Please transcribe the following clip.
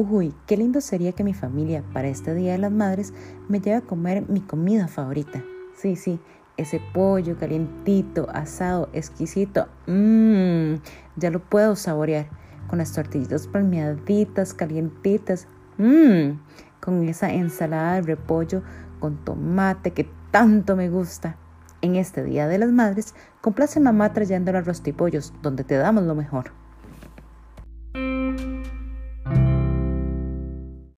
Uy, qué lindo sería que mi familia para este Día de las Madres me lleve a comer mi comida favorita. Sí, sí, ese pollo calientito, asado, exquisito. Mmm, ya lo puedo saborear. Con las tortillitas palmeaditas, calientitas. Mmm, con esa ensalada de repollo con tomate que tanto me gusta. En este Día de las Madres, complace mamá trayendo los rostipollos, donde te damos lo mejor.